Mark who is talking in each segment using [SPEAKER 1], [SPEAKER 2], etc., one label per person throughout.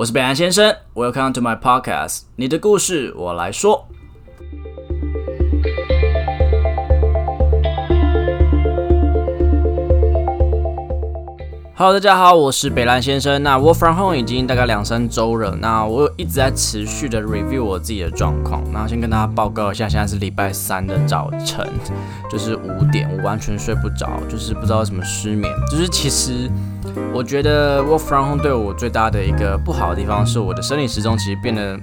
[SPEAKER 1] 我是北岸先生，Welcome to my podcast，你的故事我来说。Hello，大家好，我是北兰先生。那 Work from home 已经大概两三周了，那我一直在持续的 review 我自己的状况。那先跟大家报告一下，现在是礼拜三的早晨，就是五点，我完全睡不着，就是不知道什么失眠。就是其实我觉得 Work from home 对我最大的一个不好的地方，是我的生理时钟其实变得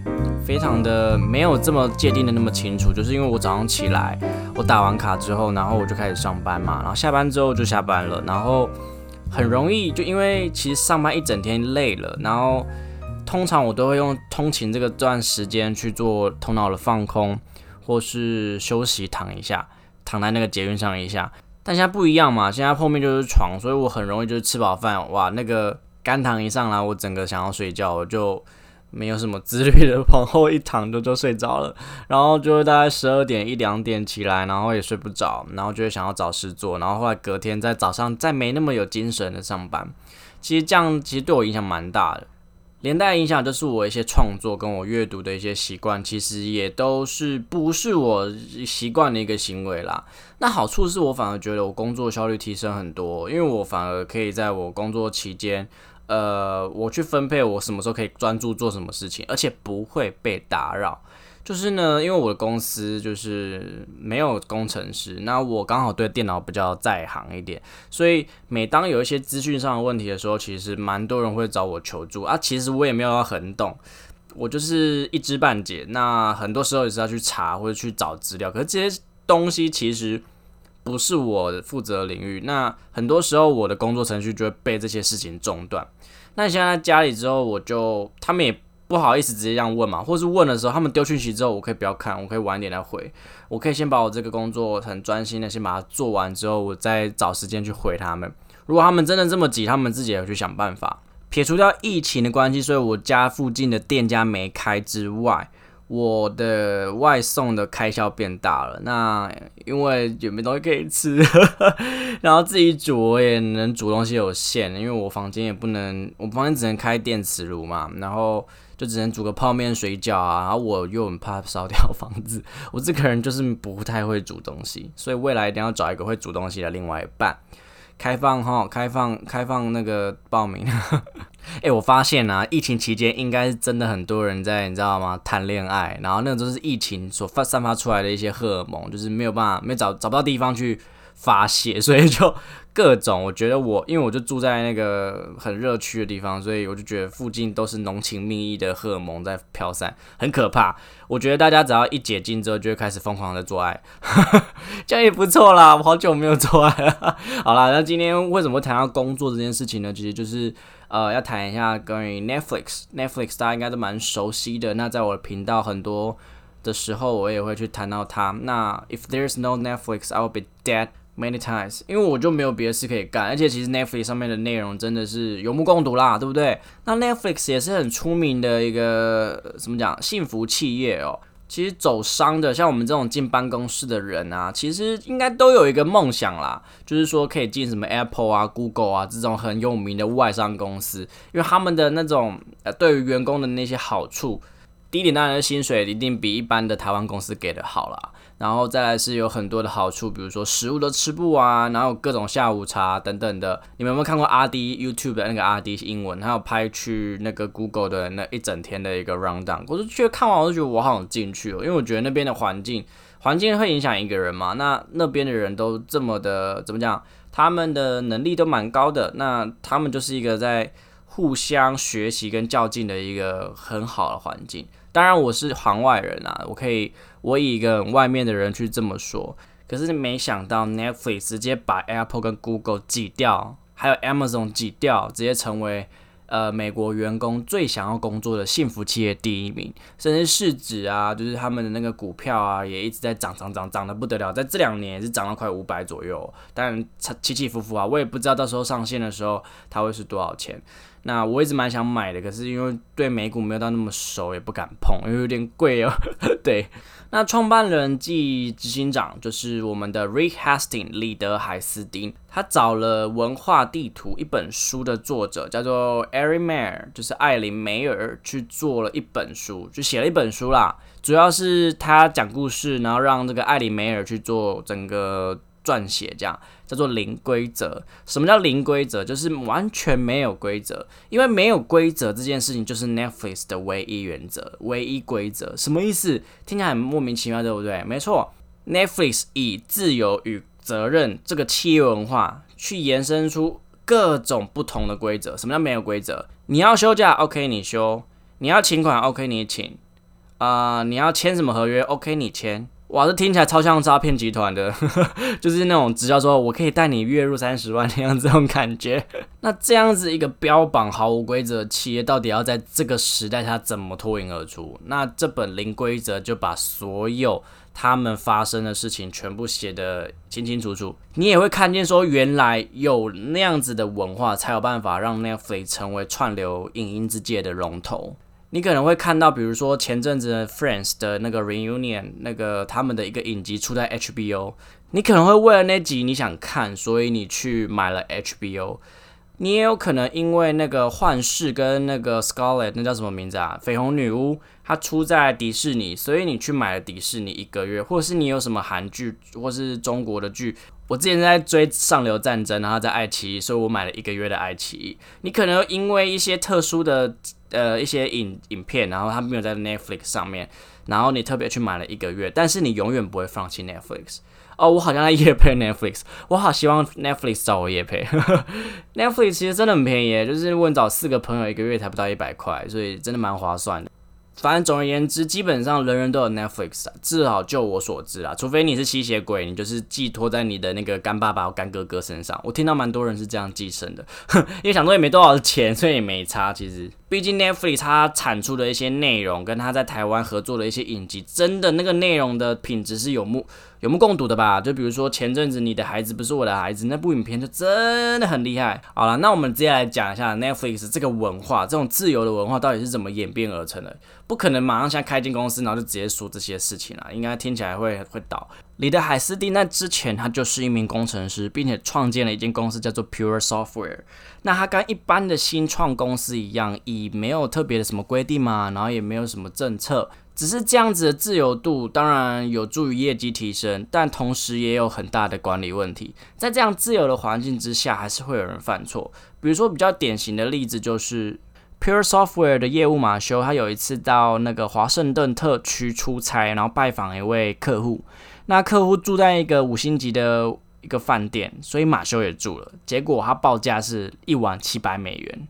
[SPEAKER 1] 非常的没有这么界定的那么清楚。就是因为我早上起来，我打完卡之后，然后我就开始上班嘛，然后下班之后就下班了，然后。很容易就因为其实上班一整天累了，然后通常我都会用通勤这个段时间去做头脑的放空，或是休息躺一下，躺在那个捷运上一下。但现在不一样嘛，现在后面就是床，所以我很容易就是吃饱饭，哇，那个肝糖一上来，我整个想要睡觉，我就。没有什么自律的，往后一躺就就睡着了，然后就会大概十二点一两点起来，然后也睡不着，然后就会想要找事做，然后后来隔天在早上再没那么有精神的上班，其实这样其实对我影响蛮大的，连带影响就是我一些创作跟我阅读的一些习惯，其实也都是不是我习惯的一个行为啦。那好处是我反而觉得我工作效率提升很多，因为我反而可以在我工作期间。呃，我去分配我什么时候可以专注做什么事情，而且不会被打扰。就是呢，因为我的公司就是没有工程师，那我刚好对电脑比较在行一点，所以每当有一些资讯上的问题的时候，其实蛮多人会找我求助啊。其实我也没有要很懂，我就是一知半解。那很多时候也是要去查或者去找资料，可是这些东西其实。不是我负责领域，那很多时候我的工作程序就会被这些事情中断。那现在家里之后，我就他们也不好意思直接这样问嘛，或是问的时候，他们丢讯息之后，我可以不要看，我可以晚点来回，我可以先把我这个工作很专心的先把它做完之后，我再找时间去回他们。如果他们真的这么急，他们自己也去想办法。撇除掉疫情的关系，所以我家附近的店家没开之外。我的外送的开销变大了，那因为也没东西可以吃，然后自己煮我也能煮东西有限，因为我房间也不能，我房间只能开电磁炉嘛，然后就只能煮个泡面、水饺啊，然后我又很怕烧掉房子，我这个人就是不太会煮东西，所以未来一定要找一个会煮东西的另外一半。开放哈，开放开放那个报名。哎，我发现啊，疫情期间应该是真的很多人在，你知道吗？谈恋爱，然后那个都是疫情所发散发出来的一些荷尔蒙，就是没有办法，没找找不到地方去发泄，所以就。各种，我觉得我，因为我就住在那个很热区的地方，所以我就觉得附近都是浓情蜜意的荷尔蒙在飘散，很可怕。我觉得大家只要一解禁之后，就会开始疯狂的做爱，这样也不错啦。我好久没有做爱了。好啦，那今天为什么谈到工作这件事情呢？其实就是呃，要谈一下关于 Netflix。Netflix 大家应该都蛮熟悉的。那在我的频道很多的时候，我也会去谈到它。那 If there's no Netflix, I will be dead. Many times，因为我就没有别的事可以干，而且其实 Netflix 上面的内容真的是有目共睹啦，对不对？那 Netflix 也是很出名的一个怎么讲幸福企业哦。其实走商的，像我们这种进办公室的人啊，其实应该都有一个梦想啦，就是说可以进什么 Apple 啊、Google 啊这种很有名的外商公司，因为他们的那种呃对于员工的那些好处，第一点当然薪水一定比一般的台湾公司给的好啦。然后再来是有很多的好处，比如说食物都吃不完，然后各种下午茶等等的。你们有没有看过阿迪 YouTube 的那个阿迪英文？他有拍去那个 Google 的那一整天的一个 rundown。我就觉得看完我就觉得我好想进去哦，因为我觉得那边的环境，环境会影响一个人嘛。那那边的人都这么的怎么讲？他们的能力都蛮高的，那他们就是一个在互相学习跟较劲的一个很好的环境。当然我是行外人啊，我可以。我以一个外面的人去这么说，可是没想到 Netflix 直接把 Apple 跟 Google 挤掉，还有 Amazon 挤掉，直接成为呃美国员工最想要工作的幸福企业第一名，甚至市值啊，就是他们的那个股票啊，也一直在涨涨涨，涨得不得了，在这两年也是涨了快五百左右，但起起伏伏啊，我也不知道到时候上线的时候它会是多少钱。那我一直蛮想买的，可是因为对美股没有到那么熟，也不敢碰，因为有点贵哦。对，那创办人暨执行长就是我们的 Rick Hastings 李德海斯丁，他找了《文化地图》一本书的作者叫做 Erin Mayer，就是艾琳梅尔去做了一本书，就写了一本书啦。主要是他讲故事，然后让这个艾琳梅尔去做整个。撰写这样叫做零规则。什么叫零规则？就是完全没有规则，因为没有规则这件事情就是 Netflix 的唯一原则、唯一规则。什么意思？听起来很莫名其妙，对不对？没错，Netflix 以自由与责任这个企业文化去延伸出各种不同的规则。什么叫没有规则？你要休假，OK，你休；你要请款，OK，你请。啊，你要签什么合约？OK，你签。哇，这听起来超像诈骗集团的，就是那种直销说我可以带你月入三十万那样子这种感觉。那这样子一个标榜毫无规则的企业，到底要在这个时代它怎么脱颖而出？那这本零规则就把所有他们发生的事情全部写得清清楚楚。你也会看见说，原来有那样子的文化，才有办法让 Netflix 成为串流影音之界的龙头。你可能会看到，比如说前阵子 Friends 的那个 reunion，那个他们的一个影集出在 HBO，你可能会为了那集你想看，所以你去买了 HBO。你也有可能因为那个幻视跟那个 Scarlet，那叫什么名字啊？绯红女巫，它出在迪士尼，所以你去买了迪士尼一个月，或是你有什么韩剧或是中国的剧。我之前在追《上流战争》，然后在爱奇艺，所以我买了一个月的爱奇艺。你可能因为一些特殊的呃一些影影片，然后它没有在 Netflix 上面，然后你特别去买了一个月，但是你永远不会放弃 Netflix。哦，我好像在夜配 Netflix，我好希望 Netflix 找我夜配。Netflix 其实真的很便宜，就是问找四个朋友一个月才不到一百块，所以真的蛮划算的。反正总而言之，基本上人人都有 Netflix 啊，至少就我所知啊，除非你是吸血鬼，你就是寄托在你的那个干爸爸或干哥哥身上。我听到蛮多人是这样寄生的，因为想说也没多少钱，所以也没差。其实，毕竟 Netflix 它产出的一些内容，跟它在台湾合作的一些影集，真的那个内容的品质是有目有目共睹的吧？就比如说前阵子你的孩子不是我的孩子那部影片，就真的很厉害。好了，那我们接下来讲一下 Netflix 这个文化，这种自由的文化到底是怎么演变而成的。不可能马上像开间公司，然后就直接说这些事情了，应该听起来会会倒。李德海斯蒂那之前他就是一名工程师，并且创建了一间公司叫做 Pure Software。那他跟一般的新创公司一样，以没有特别的什么规定嘛，然后也没有什么政策，只是这样子的自由度，当然有助于业绩提升，但同时也有很大的管理问题。在这样自由的环境之下，还是会有人犯错。比如说比较典型的例子就是。Pure Software 的业务马修，他有一次到那个华盛顿特区出差，然后拜访一位客户。那客户住在一个五星级的一个饭店，所以马修也住了。结果他报价是一晚七百美元。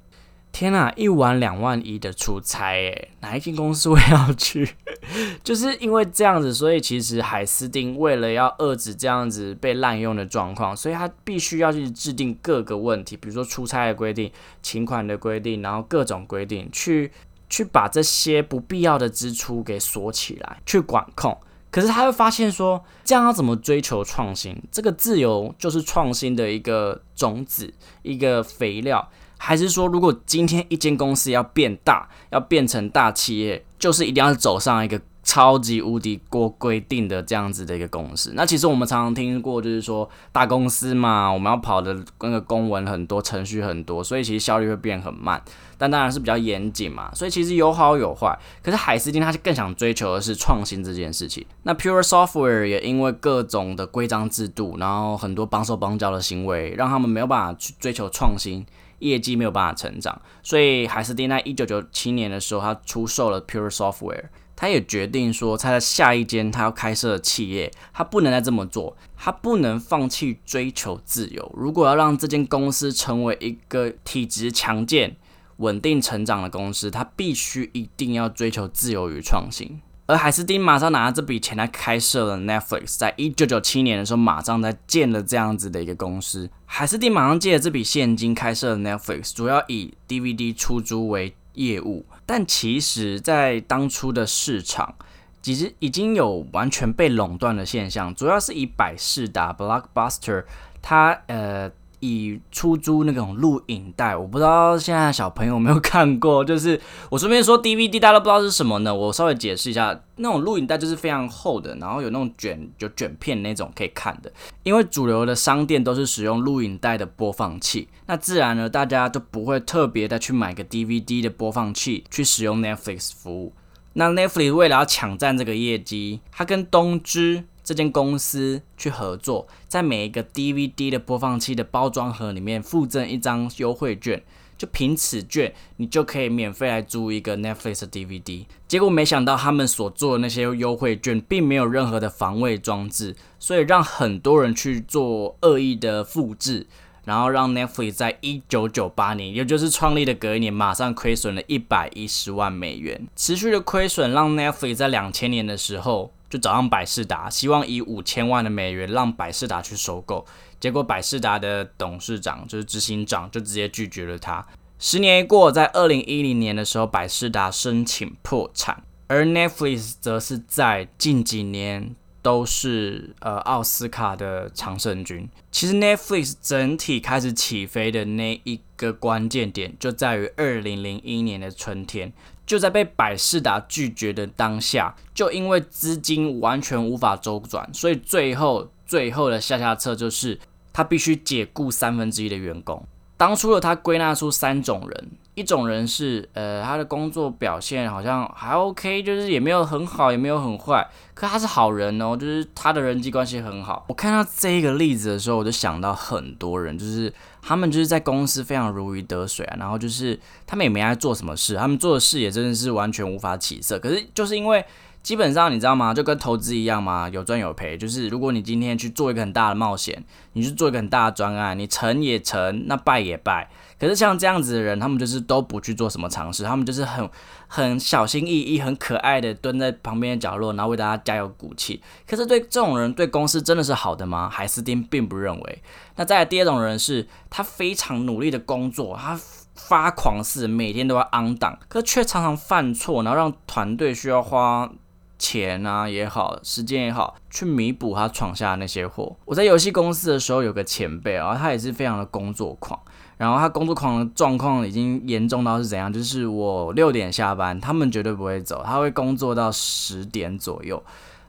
[SPEAKER 1] 天呐，一晚两万一的出差，诶，哪一间公司会要去？就是因为这样子，所以其实海斯汀为了要遏制这样子被滥用的状况，所以他必须要去制定各个问题，比如说出差的规定、请款的规定，然后各种规定，去去把这些不必要的支出给锁起来，去管控。可是他会发现说，这样要怎么追求创新？这个自由就是创新的一个种子，一个肥料。还是说，如果今天一间公司要变大，要变成大企业，就是一定要走上一个超级无敌过规定的这样子的一个公司。那其实我们常常听过，就是说大公司嘛，我们要跑的那个公文很多，程序很多，所以其实效率会变很慢。但当然是比较严谨嘛，所以其实有好有坏。可是海思汀他更想追求的是创新这件事情。那 Pure Software 也因为各种的规章制度，然后很多绑手绑脚的行为，让他们没有办法去追求创新。业绩没有办法成长，所以海斯汀在一九九七年的时候，他出售了 Pure Software。他也决定说，他在下一间他要开设的企业，他不能再这么做，他不能放弃追求自由。如果要让这间公司成为一个体质强健、稳定成长的公司，他必须一定要追求自由与创新。而海斯汀马上拿这笔钱来开设了 Netflix，在一九九七年的时候，马上在建了这样子的一个公司。海斯汀马上借了这笔现金开设了 Netflix，主要以 DVD 出租为业务。但其实，在当初的市场，其实已经有完全被垄断的现象，主要是以百事达 Blockbuster，它呃。以出租那种录影带，我不知道现在小朋友有没有看过。就是我顺便说 DVD，大家都不知道是什么呢？我稍微解释一下，那种录影带就是非常厚的，然后有那种卷就卷片那种可以看的。因为主流的商店都是使用录影带的播放器，那自然呢，大家都不会特别的去买个 DVD 的播放器去使用 Netflix 服务。那 Netflix 为了要抢占这个业绩，它跟东芝。这间公司去合作，在每一个 DVD 的播放器的包装盒里面附赠一张优惠券，就凭此券，你就可以免费来租一个 Netflix 的 DVD。结果没想到他们所做的那些优惠券并没有任何的防伪装置，所以让很多人去做恶意的复制，然后让 Netflix 在一九九八年，也就是创立的隔一年，马上亏损了一百一十万美元。持续的亏损让 Netflix 在两千年的时候。就找上百事达，希望以五千万的美元让百事达去收购，结果百事达的董事长就是执行长就直接拒绝了他。十年一过，在二零一零年的时候，百事达申请破产，而 Netflix 则是在近几年都是呃奥斯卡的常胜军。其实 Netflix 整体开始起飞的那一个关键点，就在于二零零一年的春天。就在被百事达拒绝的当下，就因为资金完全无法周转，所以最后最后的下下策就是他必须解雇三分之一的员工。当初的他归纳出三种人。一种人是，呃，他的工作表现好像还 OK，就是也没有很好，也没有很坏，可他是好人哦，就是他的人际关系很好。我看到这个例子的时候，我就想到很多人，就是他们就是在公司非常如鱼得水啊，然后就是他们也没爱做什么事，他们做的事也真的是完全无法起色。可是就是因为基本上你知道吗？就跟投资一样嘛，有赚有赔。就是如果你今天去做一个很大的冒险，你去做一个很大的专案，你成也成，那败也败。可是像这样子的人，他们就是都不去做什么尝试，他们就是很很小心翼翼、很可爱的蹲在旁边的角落，然后为大家加油鼓气。可是对这种人，对公司真的是好的吗？海斯汀并不认为。那再来第二种人是，他非常努力的工作，他发狂似每天都要 on 档，可却常常犯错，然后让团队需要花钱啊也好，时间也好，去弥补他闯下的那些祸。我在游戏公司的时候有个前辈啊，他也是非常的工作狂。然后他工作狂的状况已经严重到是怎样？就是我六点下班，他们绝对不会走，他会工作到十点左右，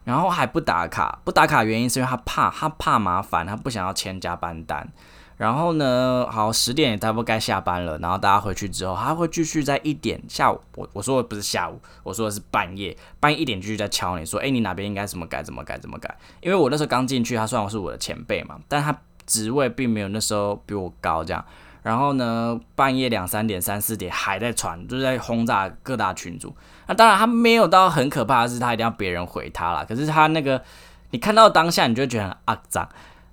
[SPEAKER 1] 然后还不打卡。不打卡原因是因为他怕，他怕麻烦，他不想要签加班单。然后呢，好十点也差不多该下班了，然后大家回去之后，他会继续在一点下午，我我说的不是下午，我说的是半夜，半夜一点继续在敲你说，哎，你哪边应该怎么改，怎么改，怎么改？因为我那时候刚进去，他算我是我的前辈嘛，但他职位并没有那时候比我高，这样。然后呢，半夜两三点、三四点还在传，就是在轰炸各大群组。那当然，他没有到很可怕的是，他一定要别人回他了。可是他那个，你看到当下，你就觉得很肮脏。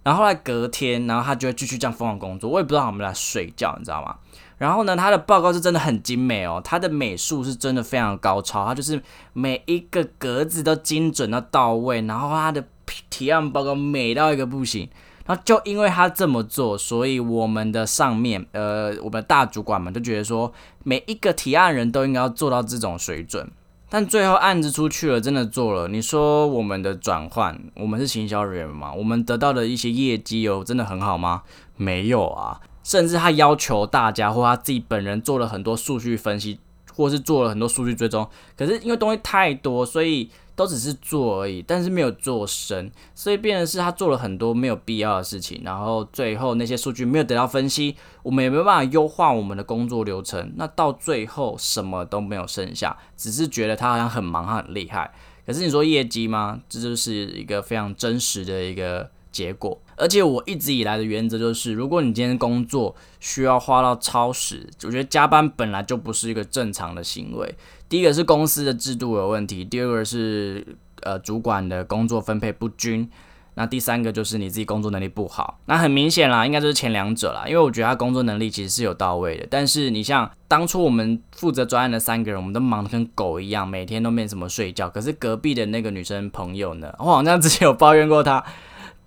[SPEAKER 1] 然后后来隔天，然后他就会继续这样疯狂工作。我也不知道他们在睡觉，你知道吗？然后呢，他的报告是真的很精美哦，他的美术是真的非常高超，他就是每一个格子都精准到到位，然后他的提案报告美到一个不行。那就因为他这么做，所以我们的上面，呃，我们大主管们就觉得说，每一个提案人都应该要做到这种水准。但最后案子出去了，真的做了，你说我们的转换，我们是行销人员嘛？我们得到的一些业绩哦真的很好吗？没有啊，甚至他要求大家或他自己本人做了很多数据分析，或是做了很多数据追踪，可是因为东西太多，所以。都只是做而已，但是没有做深，所以变的是他做了很多没有必要的事情，然后最后那些数据没有得到分析，我们也没有办法优化我们的工作流程，那到最后什么都没有剩下，只是觉得他好像很忙，他很厉害，可是你说业绩吗？这就是一个非常真实的一个结果。而且我一直以来的原则就是，如果你今天工作需要花到超时，我觉得加班本来就不是一个正常的行为。第一个是公司的制度有问题，第二个是呃主管的工作分配不均，那第三个就是你自己工作能力不好。那很明显啦，应该就是前两者啦，因为我觉得他工作能力其实是有到位的，但是你像当初我们负责专案的三个人，我们都忙得跟狗一样，每天都没怎么睡觉。可是隔壁的那个女生朋友呢，我好像之前有抱怨过她。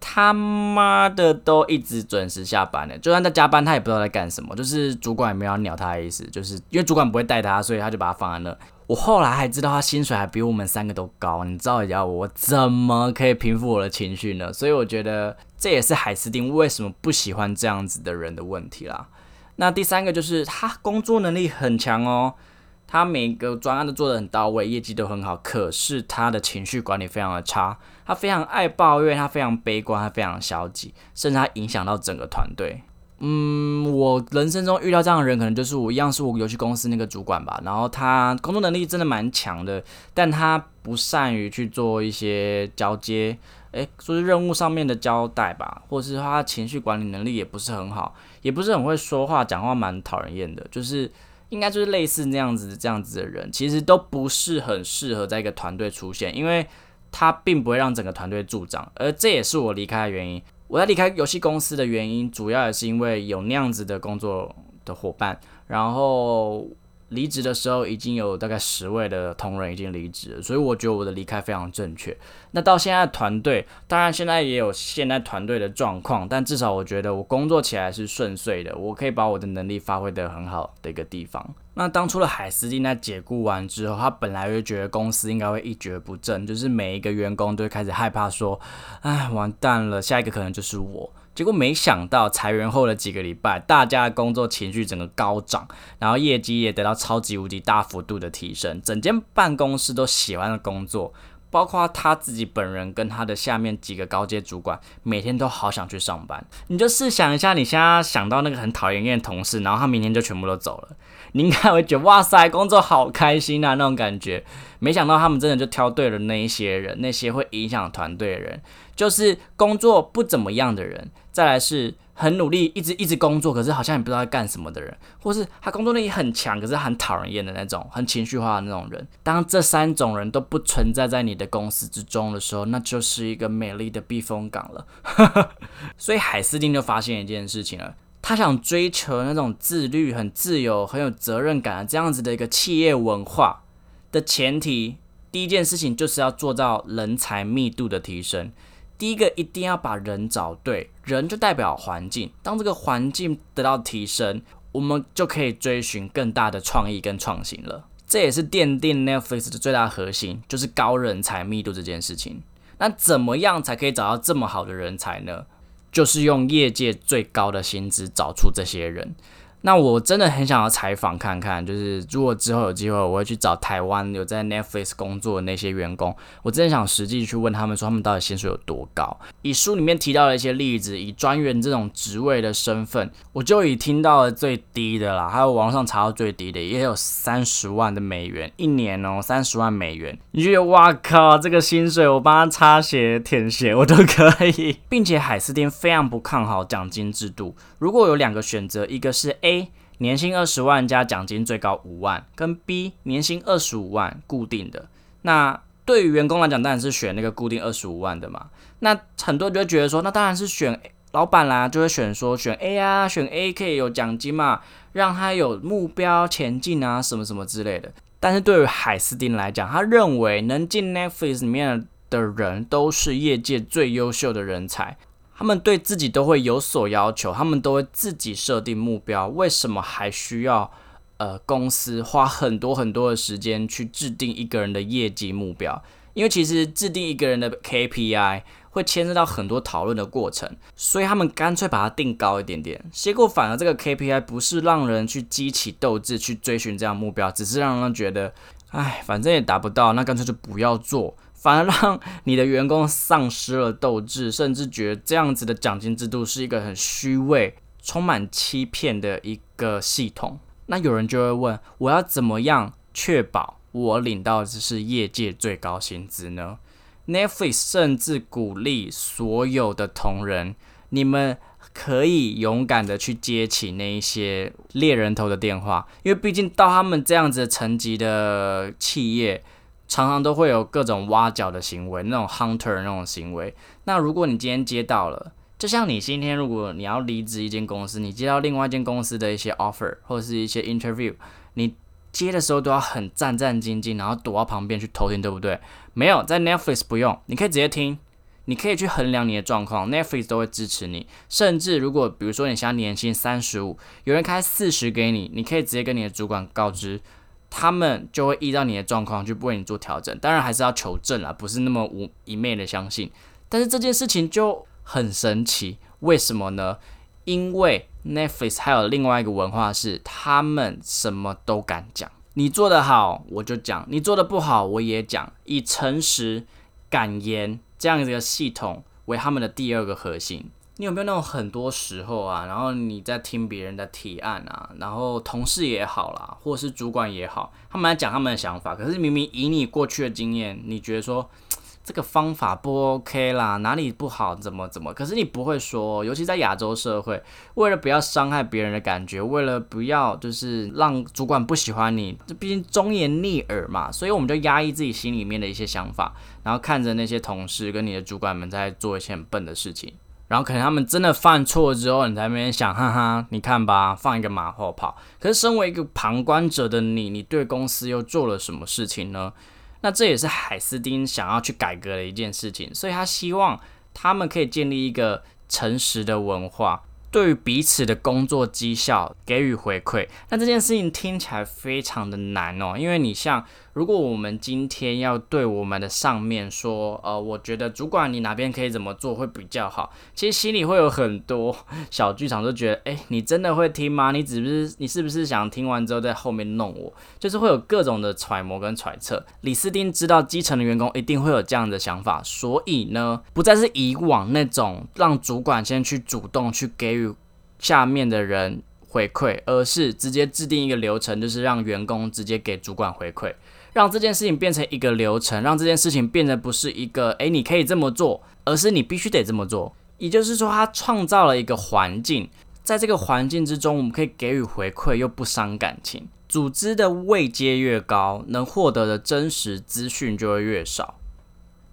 [SPEAKER 1] 他妈的都一直准时下班呢，就算在加班，他也不知道在干什么。就是主管也没有鸟他的意思，就是因为主管不会带他，所以他就把他放在那。我后来还知道他薪水还比我们三个都高，你知道一下我怎么可以平复我的情绪呢？所以我觉得这也是海斯汀为什么不喜欢这样子的人的问题啦。那第三个就是他工作能力很强哦，他每个专案都做得很到位，业绩都很好，可是他的情绪管理非常的差，他非常爱抱怨，他非常悲观，他非常消极，甚至他影响到整个团队。嗯，我人生中遇到这样的人，可能就是我一样是我游戏公司那个主管吧。然后他工作能力真的蛮强的，但他不善于去做一些交接，诶，说是任务上面的交代吧，或者是他情绪管理能力也不是很好，也不是很会说话，讲话蛮讨人厌的。就是应该就是类似那样子这样子的人，其实都不是很适合在一个团队出现，因为他并不会让整个团队助长，而这也是我离开的原因。我在离开游戏公司的原因，主要也是因为有那样子的工作的伙伴，然后。离职的时候已经有大概十位的同仁已经离职，所以我觉得我的离开非常正确。那到现在团队，当然现在也有现在团队的状况，但至少我觉得我工作起来是顺遂的，我可以把我的能力发挥得很好的一个地方。那当初的海斯汀在解雇完之后，他本来就觉得公司应该会一蹶不振，就是每一个员工都会开始害怕说，哎，完蛋了，下一个可能就是我。结果没想到裁员后的几个礼拜，大家的工作情绪整个高涨，然后业绩也得到超级无敌大幅度的提升，整间办公室都喜欢的工作，包括他自己本人跟他的下面几个高阶主管，每天都好想去上班。你就试想一下，你现在想到那个很讨厌厌的同事，然后他明天就全部都走了，你应该会觉得哇塞，工作好开心啊那种感觉。没想到他们真的就挑对了那一些人，那些会影响团队的人。就是工作不怎么样的人，再来是很努力，一直一直工作，可是好像也不知道在干什么的人，或是他工作能力很强，可是很讨人厌的那种，很情绪化的那种人。当这三种人都不存在在你的公司之中的时候，那就是一个美丽的避风港了。所以海斯汀就发现一件事情了，他想追求那种自律、很自由、很有责任感的这样子的一个企业文化的前提，第一件事情就是要做到人才密度的提升。第一个一定要把人找对，人就代表环境。当这个环境得到提升，我们就可以追寻更大的创意跟创新了。这也是奠定 Netflix 的最大核心，就是高人才密度这件事情。那怎么样才可以找到这么好的人才呢？就是用业界最高的薪资找出这些人。那我真的很想要采访看看，就是如果之后有机会，我会去找台湾有在 Netflix 工作的那些员工，我真的想实际去问他们，说他们到底薪水有多高。以书里面提到的一些例子，以专员这种职位的身份，我就已听到了最低的啦，还有网上查到最低的，也有三十万的美元一年哦，三十万美元。你觉得哇靠，这个薪水我帮他擦鞋舔鞋我都可以，并且海思汀非常不看好奖金制度。如果有两个选择，一个是 A 年薪二十万加奖金最高五万，跟 B 年薪二十五万固定的。那对于员工来讲，当然是选那个固定二十五万的嘛。那很多人就会觉得说，那当然是选老板啦，就会选说选 A 啊，选 A 可以有奖金嘛，让他有目标前进啊，什么什么之类的。但是对于海斯汀来讲，他认为能进 Netflix 里面的人都是业界最优秀的人才。他们对自己都会有所要求，他们都会自己设定目标。为什么还需要呃公司花很多很多的时间去制定一个人的业绩目标？因为其实制定一个人的 KPI 会牵涉到很多讨论的过程，所以他们干脆把它定高一点点。结果反而这个 KPI 不是让人去激起斗志去追寻这样目标，只是让人觉得，哎，反正也达不到，那干脆就不要做。反而让你的员工丧失了斗志，甚至觉得这样子的奖金制度是一个很虚伪、充满欺骗的一个系统。那有人就会问：我要怎么样确保我领到的是业界最高薪资呢？Netflix 甚至鼓励所有的同仁，你们可以勇敢的去接起那一些猎人头的电话，因为毕竟到他们这样子层级的企业。常常都会有各种挖角的行为，那种 hunter 那种行为。那如果你今天接到了，就像你今天如果你要离职一间公司，你接到另外一间公司的一些 offer 或者是一些 interview，你接的时候都要很战战兢兢，然后躲到旁边去偷听，对不对？没有，在 Netflix 不用，你可以直接听，你可以去衡量你的状况，Netflix 都会支持你。甚至如果比如说你现在年薪三十五，有人开四十给你，你可以直接跟你的主管告知。他们就会依照你的状况去为你做调整，当然还是要求证啊，不是那么无一昧的相信。但是这件事情就很神奇，为什么呢？因为 Netflix 还有另外一个文化是，他们什么都敢讲。你做得好，我就讲；你做的不好，我也讲。以诚实、敢言这样一个系统为他们的第二个核心。你有没有那种很多时候啊，然后你在听别人的提案啊，然后同事也好啦，或者是主管也好，他们来讲他们的想法，可是明明以你过去的经验，你觉得说。这个方法不 OK 啦，哪里不好，怎么怎么？可是你不会说，尤其在亚洲社会，为了不要伤害别人的感觉，为了不要就是让主管不喜欢你，这毕竟忠言逆耳嘛，所以我们就压抑自己心里面的一些想法，然后看着那些同事跟你的主管们在做一些很笨的事情，然后可能他们真的犯错之后，你在那边想，哈哈，你看吧，放一个马后炮。可是身为一个旁观者的你，你对公司又做了什么事情呢？那这也是海斯丁想要去改革的一件事情，所以他希望他们可以建立一个诚实的文化。对于彼此的工作绩效给予回馈，那这件事情听起来非常的难哦。因为你像，如果我们今天要对我们的上面说，呃，我觉得主管你哪边可以怎么做会比较好，其实心里会有很多小剧场，都觉得，哎，你真的会听吗？你只是你是不是想听完之后在后面弄我？就是会有各种的揣摩跟揣测。李斯丁知道基层的员工一定会有这样的想法，所以呢，不再是以往那种让主管先去主动去给予。下面的人回馈，而是直接制定一个流程，就是让员工直接给主管回馈，让这件事情变成一个流程，让这件事情变得不是一个诶，你可以这么做，而是你必须得这么做。也就是说，他创造了一个环境，在这个环境之中，我们可以给予回馈又不伤感情。组织的位阶越高，能获得的真实资讯就会越少。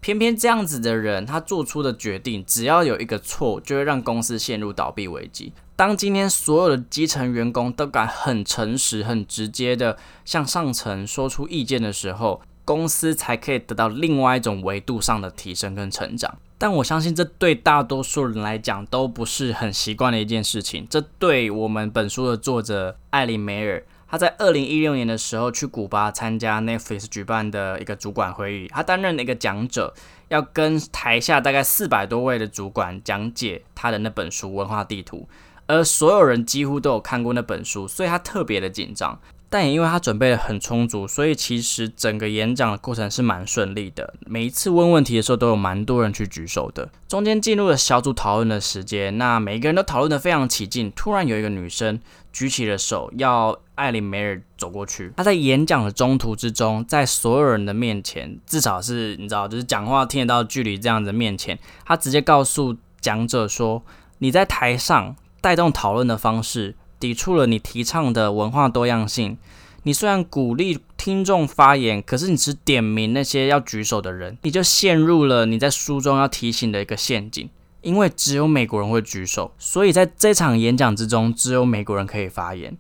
[SPEAKER 1] 偏偏这样子的人，他做出的决定，只要有一个错，就会让公司陷入倒闭危机。当今天所有的基层员工都敢很诚实、很直接的向上层说出意见的时候，公司才可以得到另外一种维度上的提升跟成长。但我相信，这对大多数人来讲都不是很习惯的一件事情。这对我们本书的作者艾琳梅尔。他在二零一六年的时候去古巴参加 Netflix 举办的一个主管会议，他担任了一个讲者，要跟台下大概四百多位的主管讲解他的那本书《文化地图》，而所有人几乎都有看过那本书，所以他特别的紧张。但也因为他准备的很充足，所以其实整个演讲的过程是蛮顺利的。每一次问问题的时候，都有蛮多人去举手的。中间进入了小组讨论的时间，那每个人都讨论的非常起劲。突然有一个女生举起了手，要艾琳梅尔走过去。她在演讲的中途之中，在所有人的面前，至少是你知道，就是讲话听得到距离这样子面前，她直接告诉讲者说：“你在台上带动讨论的方式。”抵触了你提倡的文化多样性。你虽然鼓励听众发言，可是你只点名那些要举手的人，你就陷入了你在书中要提醒的一个陷阱。因为只有美国人会举手，所以在这场演讲之中，只有美国人可以发言。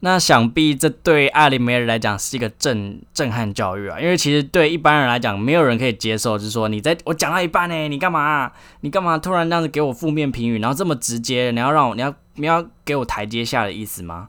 [SPEAKER 1] 那想必这对艾琳梅尔来讲是一个震震撼教育啊！因为其实对一般人来讲，没有人可以接受，就是说你在我讲到一半呢，你干嘛？你干嘛突然这样子给我负面评语，然后这么直接，你要让我你要。你要给我台阶下的意思吗？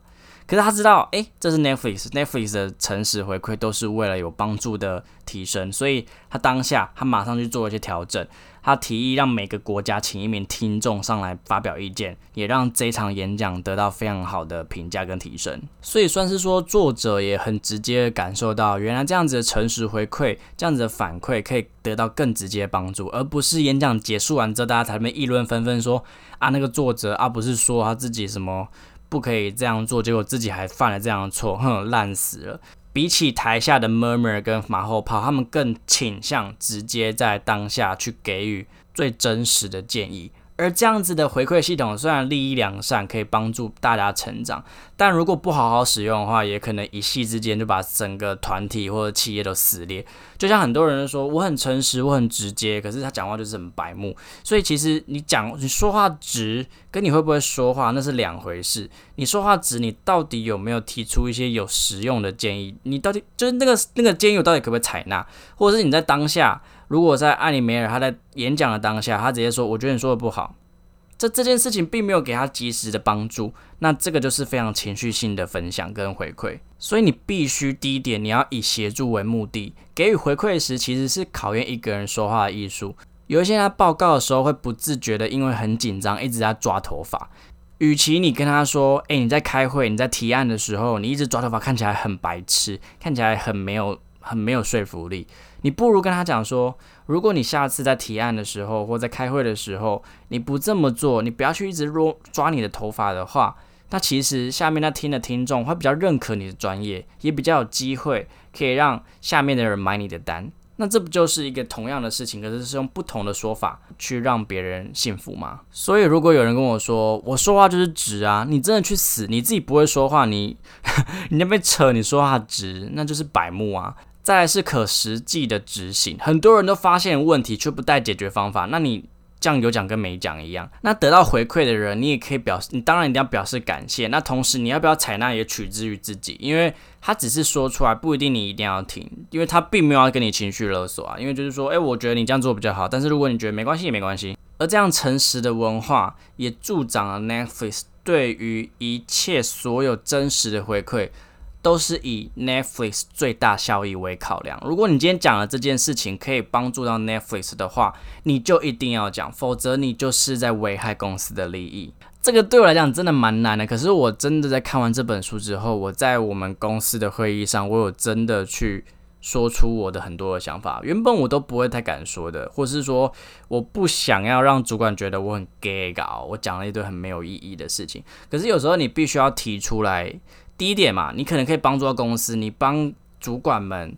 [SPEAKER 1] 可是他知道，诶，这是 Netflix，Netflix 的诚实回馈都是为了有帮助的提升，所以他当下他马上去做一些调整。他提议让每个国家请一名听众上来发表意见，也让这场演讲得到非常好的评价跟提升。所以算是说，作者也很直接感受到，原来这样子的诚实回馈，这样子的反馈可以得到更直接帮助，而不是演讲结束完之后，大家才那议论纷纷说啊，那个作者啊，不是说他自己什么不可以这样做，结果自己还犯了这样的错，哼，烂死了。比起台下的 murmur 跟马后炮，他们更倾向直接在当下去给予最真实的建议。而这样子的回馈系统虽然利益良善，可以帮助大家成长，但如果不好好使用的话，也可能一夕之间就把整个团体或者企业都撕裂。就像很多人说，我很诚实，我很直接，可是他讲话就是很白目。所以其实你讲你说话直，跟你会不会说话那是两回事。你说话直，你到底有没有提出一些有实用的建议？你到底就是那个那个建议，我到底可不可以采纳？或者是你在当下？如果在艾里梅尔他在演讲的当下，他直接说：“我觉得你说的不好。”这这件事情并没有给他及时的帮助，那这个就是非常情绪性的分享跟回馈。所以你必须第一点，你要以协助为目的，给予回馈时，其实是考验一个人说话的艺术。有一些他报告的时候会不自觉的，因为很紧张，一直在抓头发。与其你跟他说，哎，你在开会，你在提案的时候，你一直抓头发，看起来很白痴，看起来很没有很没有说服力。你不如跟他讲说，如果你下次在提案的时候，或在开会的时候，你不这么做，你不要去一直抓抓你的头发的话，那其实下面那听的听众会比较认可你的专业，也比较有机会可以让下面的人买你的单。那这不就是一个同样的事情，可是是用不同的说法去让别人信服吗？所以如果有人跟我说，我说话就是直啊，你真的去死，你自己不会说话，你 你那边扯，你说话直，那就是百目啊。再来是可实际的执行，很多人都发现问题却不带解决方法，那你。这样有讲跟没讲一样。那得到回馈的人，你也可以表示，你当然一定要表示感谢。那同时，你要不要采纳也取之于自己，因为他只是说出来，不一定你一定要听，因为他并没有要跟你情绪勒索啊。因为就是说，诶，我觉得你这样做比较好，但是如果你觉得没关系也没关系。而这样诚实的文化，也助长了 Netflix 对于一切所有真实的回馈。都是以 Netflix 最大效益为考量。如果你今天讲了这件事情可以帮助到 Netflix 的话，你就一定要讲，否则你就是在危害公司的利益。这个对我来讲真的蛮难的。可是我真的在看完这本书之后，我在我们公司的会议上，我有真的去说出我的很多的想法。原本我都不会太敢说的，或是说我不想要让主管觉得我很 gay 搞，我讲了一堆很没有意义的事情。可是有时候你必须要提出来。第一点嘛，你可能可以帮助到公司，你帮主管们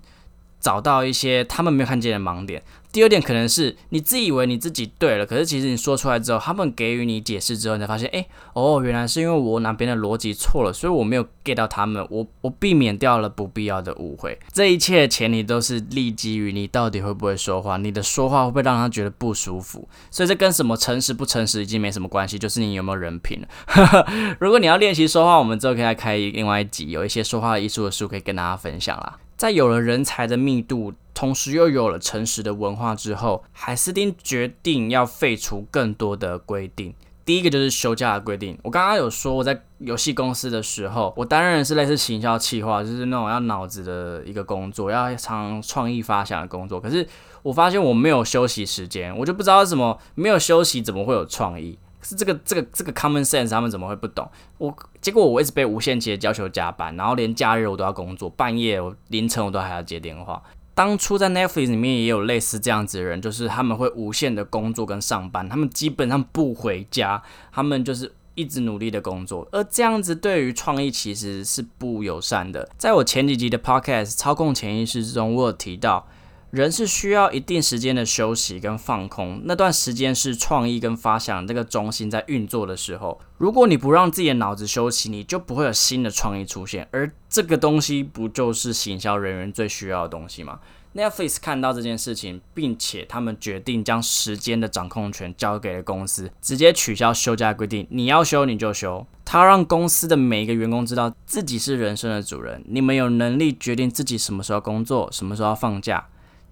[SPEAKER 1] 找到一些他们没有看见的盲点。第二点可能是你自以为你自己对了，可是其实你说出来之后，他们给予你解释之后，你才发现，哎，哦，原来是因为我哪边的逻辑错了，所以我没有 get 到他们，我我避免掉了不必要的误会。这一切的前提都是立基于你到底会不会说话，你的说话会不会让他觉得不舒服。所以这跟什么诚实不诚实已经没什么关系，就是你有没有人品了。如果你要练习说话，我们之后可以来开另外一集，有一些说话艺术的书可以跟大家分享啦。在有了人才的密度，同时又有了诚实的文化之后，海斯汀决定要废除更多的规定。第一个就是休假的规定。我刚刚有说，我在游戏公司的时候，我担任是类似行销企划，就是那种要脑子的一个工作，要常创意发想的工作。可是我发现我没有休息时间，我就不知道怎么没有休息，怎么会有创意？是这个这个这个 common sense，他们怎么会不懂？我结果我一直被无限期的要求加班，然后连假日我都要工作，半夜我凌晨我都还要接电话。当初在 Netflix 里面也有类似这样子的人，就是他们会无限的工作跟上班，他们基本上不回家，他们就是一直努力的工作，而这样子对于创意其实是不友善的。在我前几集的 podcast《操控潜意识》之中，我有提到。人是需要一定时间的休息跟放空，那段时间是创意跟发想这个中心在运作的时候。如果你不让自己的脑子休息，你就不会有新的创意出现。而这个东西不就是行销人员最需要的东西吗？Netflix 看到这件事情，并且他们决定将时间的掌控权交给了公司，直接取消休假规定，你要休你就休。他让公司的每一个员工知道自己是人生的主人，你们有能力决定自己什么时候工作，什么时候放假。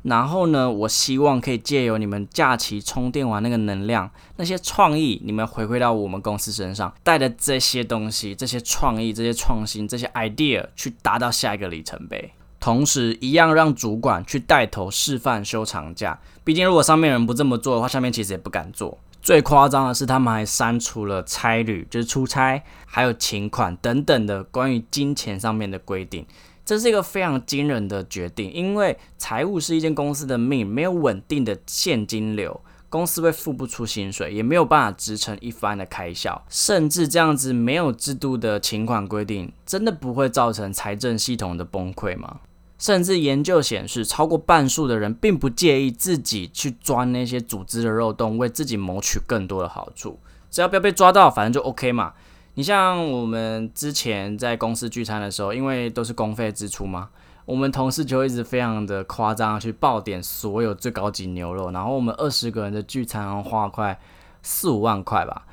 [SPEAKER 1] 然后呢，我希望可以借由你们假期充电完那个能量，那些创意，你们回馈到我们公司身上，带着这些东西、这些创意、这些创新、这些 idea 去达到下一个里程碑。同时，一样让主管去带头示范休长假。毕竟，如果上面人不这么做的话，下面其实也不敢做。最夸张的是，他们还删除了差旅，就是出差，还有请款等等的关于金钱上面的规定。这是一个非常惊人的决定，因为财务是一间公司的命，没有稳定的现金流，公司会付不出薪水，也没有办法支撑一番的开销，甚至这样子没有制度的请款规定，真的不会造成财政系统的崩溃吗？甚至研究显示，超过半数的人并不介意自己去钻那些组织的漏洞，为自己谋取更多的好处，只要不要被抓到，反正就 OK 嘛。你像我们之前在公司聚餐的时候，因为都是公费支出嘛，我们同事就一直非常的夸张去爆点所有最高级牛肉，然后我们二十个人的聚餐花快四五万块吧。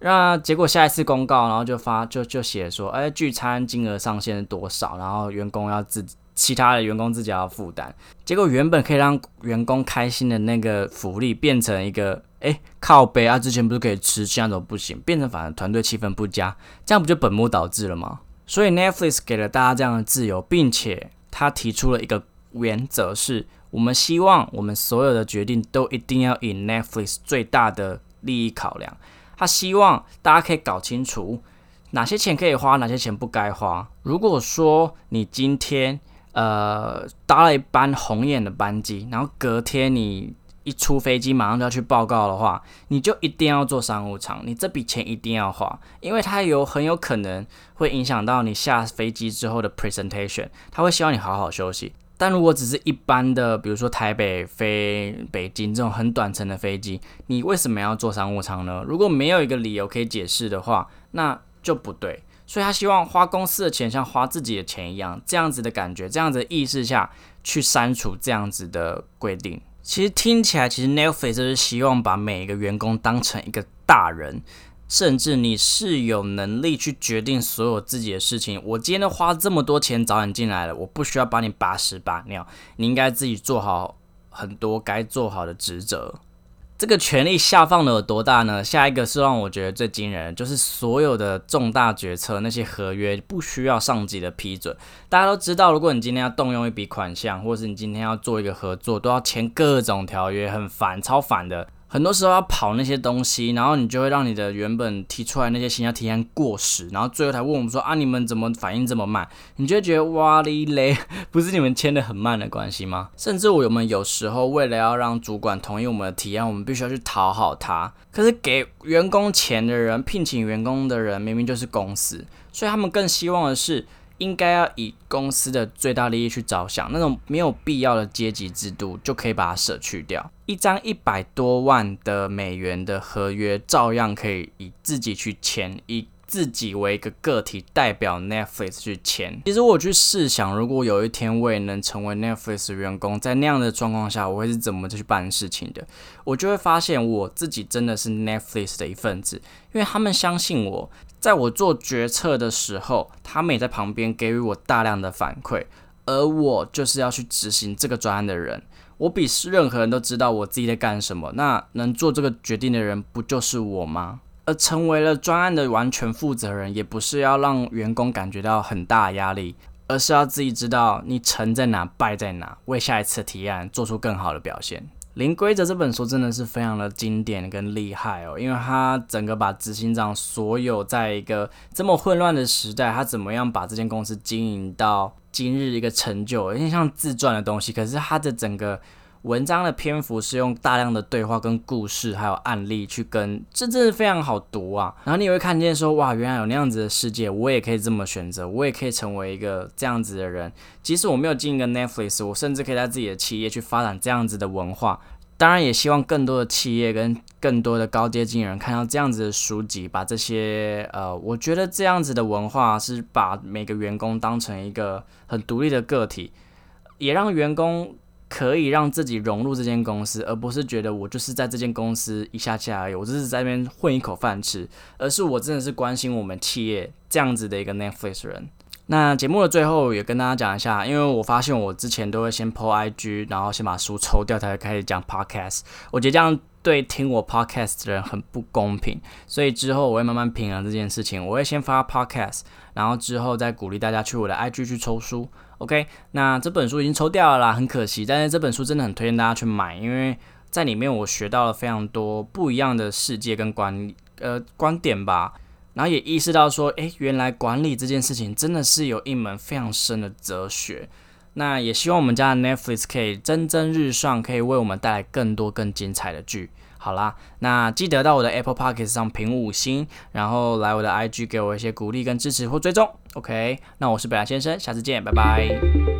[SPEAKER 1] 那结果下一次公告，然后就发就就写说，哎，聚餐金额上限多少，然后员工要自其他的员工自己要负担。结果原本可以让员工开心的那个福利，变成一个。哎，靠背啊！之前不是可以吃，现在都不行，变成反而团队气氛不佳，这样不就本末倒置了吗？所以 Netflix 给了大家这样的自由，并且他提出了一个原则，是我们希望我们所有的决定都一定要以 Netflix 最大的利益考量。他希望大家可以搞清楚哪些钱可以花，哪些钱不该花。如果说你今天呃搭了一班红眼的班机，然后隔天你一出飞机马上就要去报告的话，你就一定要坐商务舱，你这笔钱一定要花，因为它有很有可能会影响到你下飞机之后的 presentation，他会希望你好好休息。但如果只是一般的，比如说台北飞北京这种很短程的飞机，你为什么要坐商务舱呢？如果没有一个理由可以解释的话，那就不对。所以他希望花公司的钱像花自己的钱一样，这样子的感觉，这样子的意识下去删除这样子的规定。其实听起来，其实 Netflix 就是希望把每一个员工当成一个大人，甚至你是有能力去决定所有自己的事情。我今天都花这么多钱找你进来了，我不需要帮你把屎把尿，你应该自己做好很多该做好的职责。这个权力下放的有多大呢？下一个是让我觉得最惊人，就是所有的重大决策，那些合约不需要上级的批准。大家都知道，如果你今天要动用一笔款项，或是你今天要做一个合作，都要签各种条约，很烦，超烦的。很多时候要跑那些东西，然后你就会让你的原本提出来那些新要提案过时，然后最后才问我们说啊，你们怎么反应这么慢？你就会觉得哇哩嘞，不是你们签的很慢的关系吗？甚至我们有时候为了要让主管同意我们的提案，我们必须要去讨好他。可是给员工钱的人，聘请员工的人，明明就是公司，所以他们更希望的是。应该要以公司的最大利益去着想，那种没有必要的阶级制度就可以把它舍去掉。一张一百多万的美元的合约，照样可以以自己去签，以自己为一个个体代表 Netflix 去签。其实我去试想，如果有一天我也能成为 Netflix 员工，在那样的状况下，我会是怎么去办事情的？我就会发现我自己真的是 Netflix 的一份子，因为他们相信我。在我做决策的时候，他们也在旁边给予我大量的反馈，而我就是要去执行这个专案的人。我比任何人都知道我自己在干什么。那能做这个决定的人，不就是我吗？而成为了专案的完全负责人，也不是要让员工感觉到很大压力，而是要自己知道你成在哪，败在哪，为下一次提案做出更好的表现。零规则这本书真的是非常的经典跟厉害哦，因为它整个把执行长所有在一个这么混乱的时代，他怎么样把这间公司经营到今日一个成就，有点像自传的东西，可是他的整个。文章的篇幅是用大量的对话、跟故事，还有案例去跟，这真的非常好读啊。然后你也会看见说，哇，原来有那样子的世界，我也可以这么选择，我也可以成为一个这样子的人。即使我没有进一个 Netflix，我甚至可以在自己的企业去发展这样子的文化。当然，也希望更多的企业跟更多的高阶经理人看到这样子的书籍，把这些呃，我觉得这样子的文化是把每个员工当成一个很独立的个体，也让员工。可以让自己融入这间公司，而不是觉得我就是在这间公司一下下而已，我只是在那边混一口饭吃，而是我真的是关心我们企业这样子的一个 Netflix 人。那节目的最后也跟大家讲一下，因为我发现我之前都会先 po IG，然后先把书抽掉，才开始讲 Podcast。我觉得这样对听我 Podcast 的人很不公平，所以之后我会慢慢平衡这件事情。我会先发 Podcast，然后之后再鼓励大家去我的 IG 去抽书。OK，那这本书已经抽掉了啦，很可惜。但是这本书真的很推荐大家去买，因为在里面我学到了非常多不一样的世界跟观呃观点吧。然后也意识到说，诶，原来管理这件事情真的是有一门非常深的哲学。那也希望我们家的 Netflix 可以蒸蒸日上，可以为我们带来更多更精彩的剧。好啦，那记得到我的 Apple Podcast 上评五星，然后来我的 IG 给我一些鼓励跟支持或追踪。OK，那我是北兰先生，下次见，拜拜。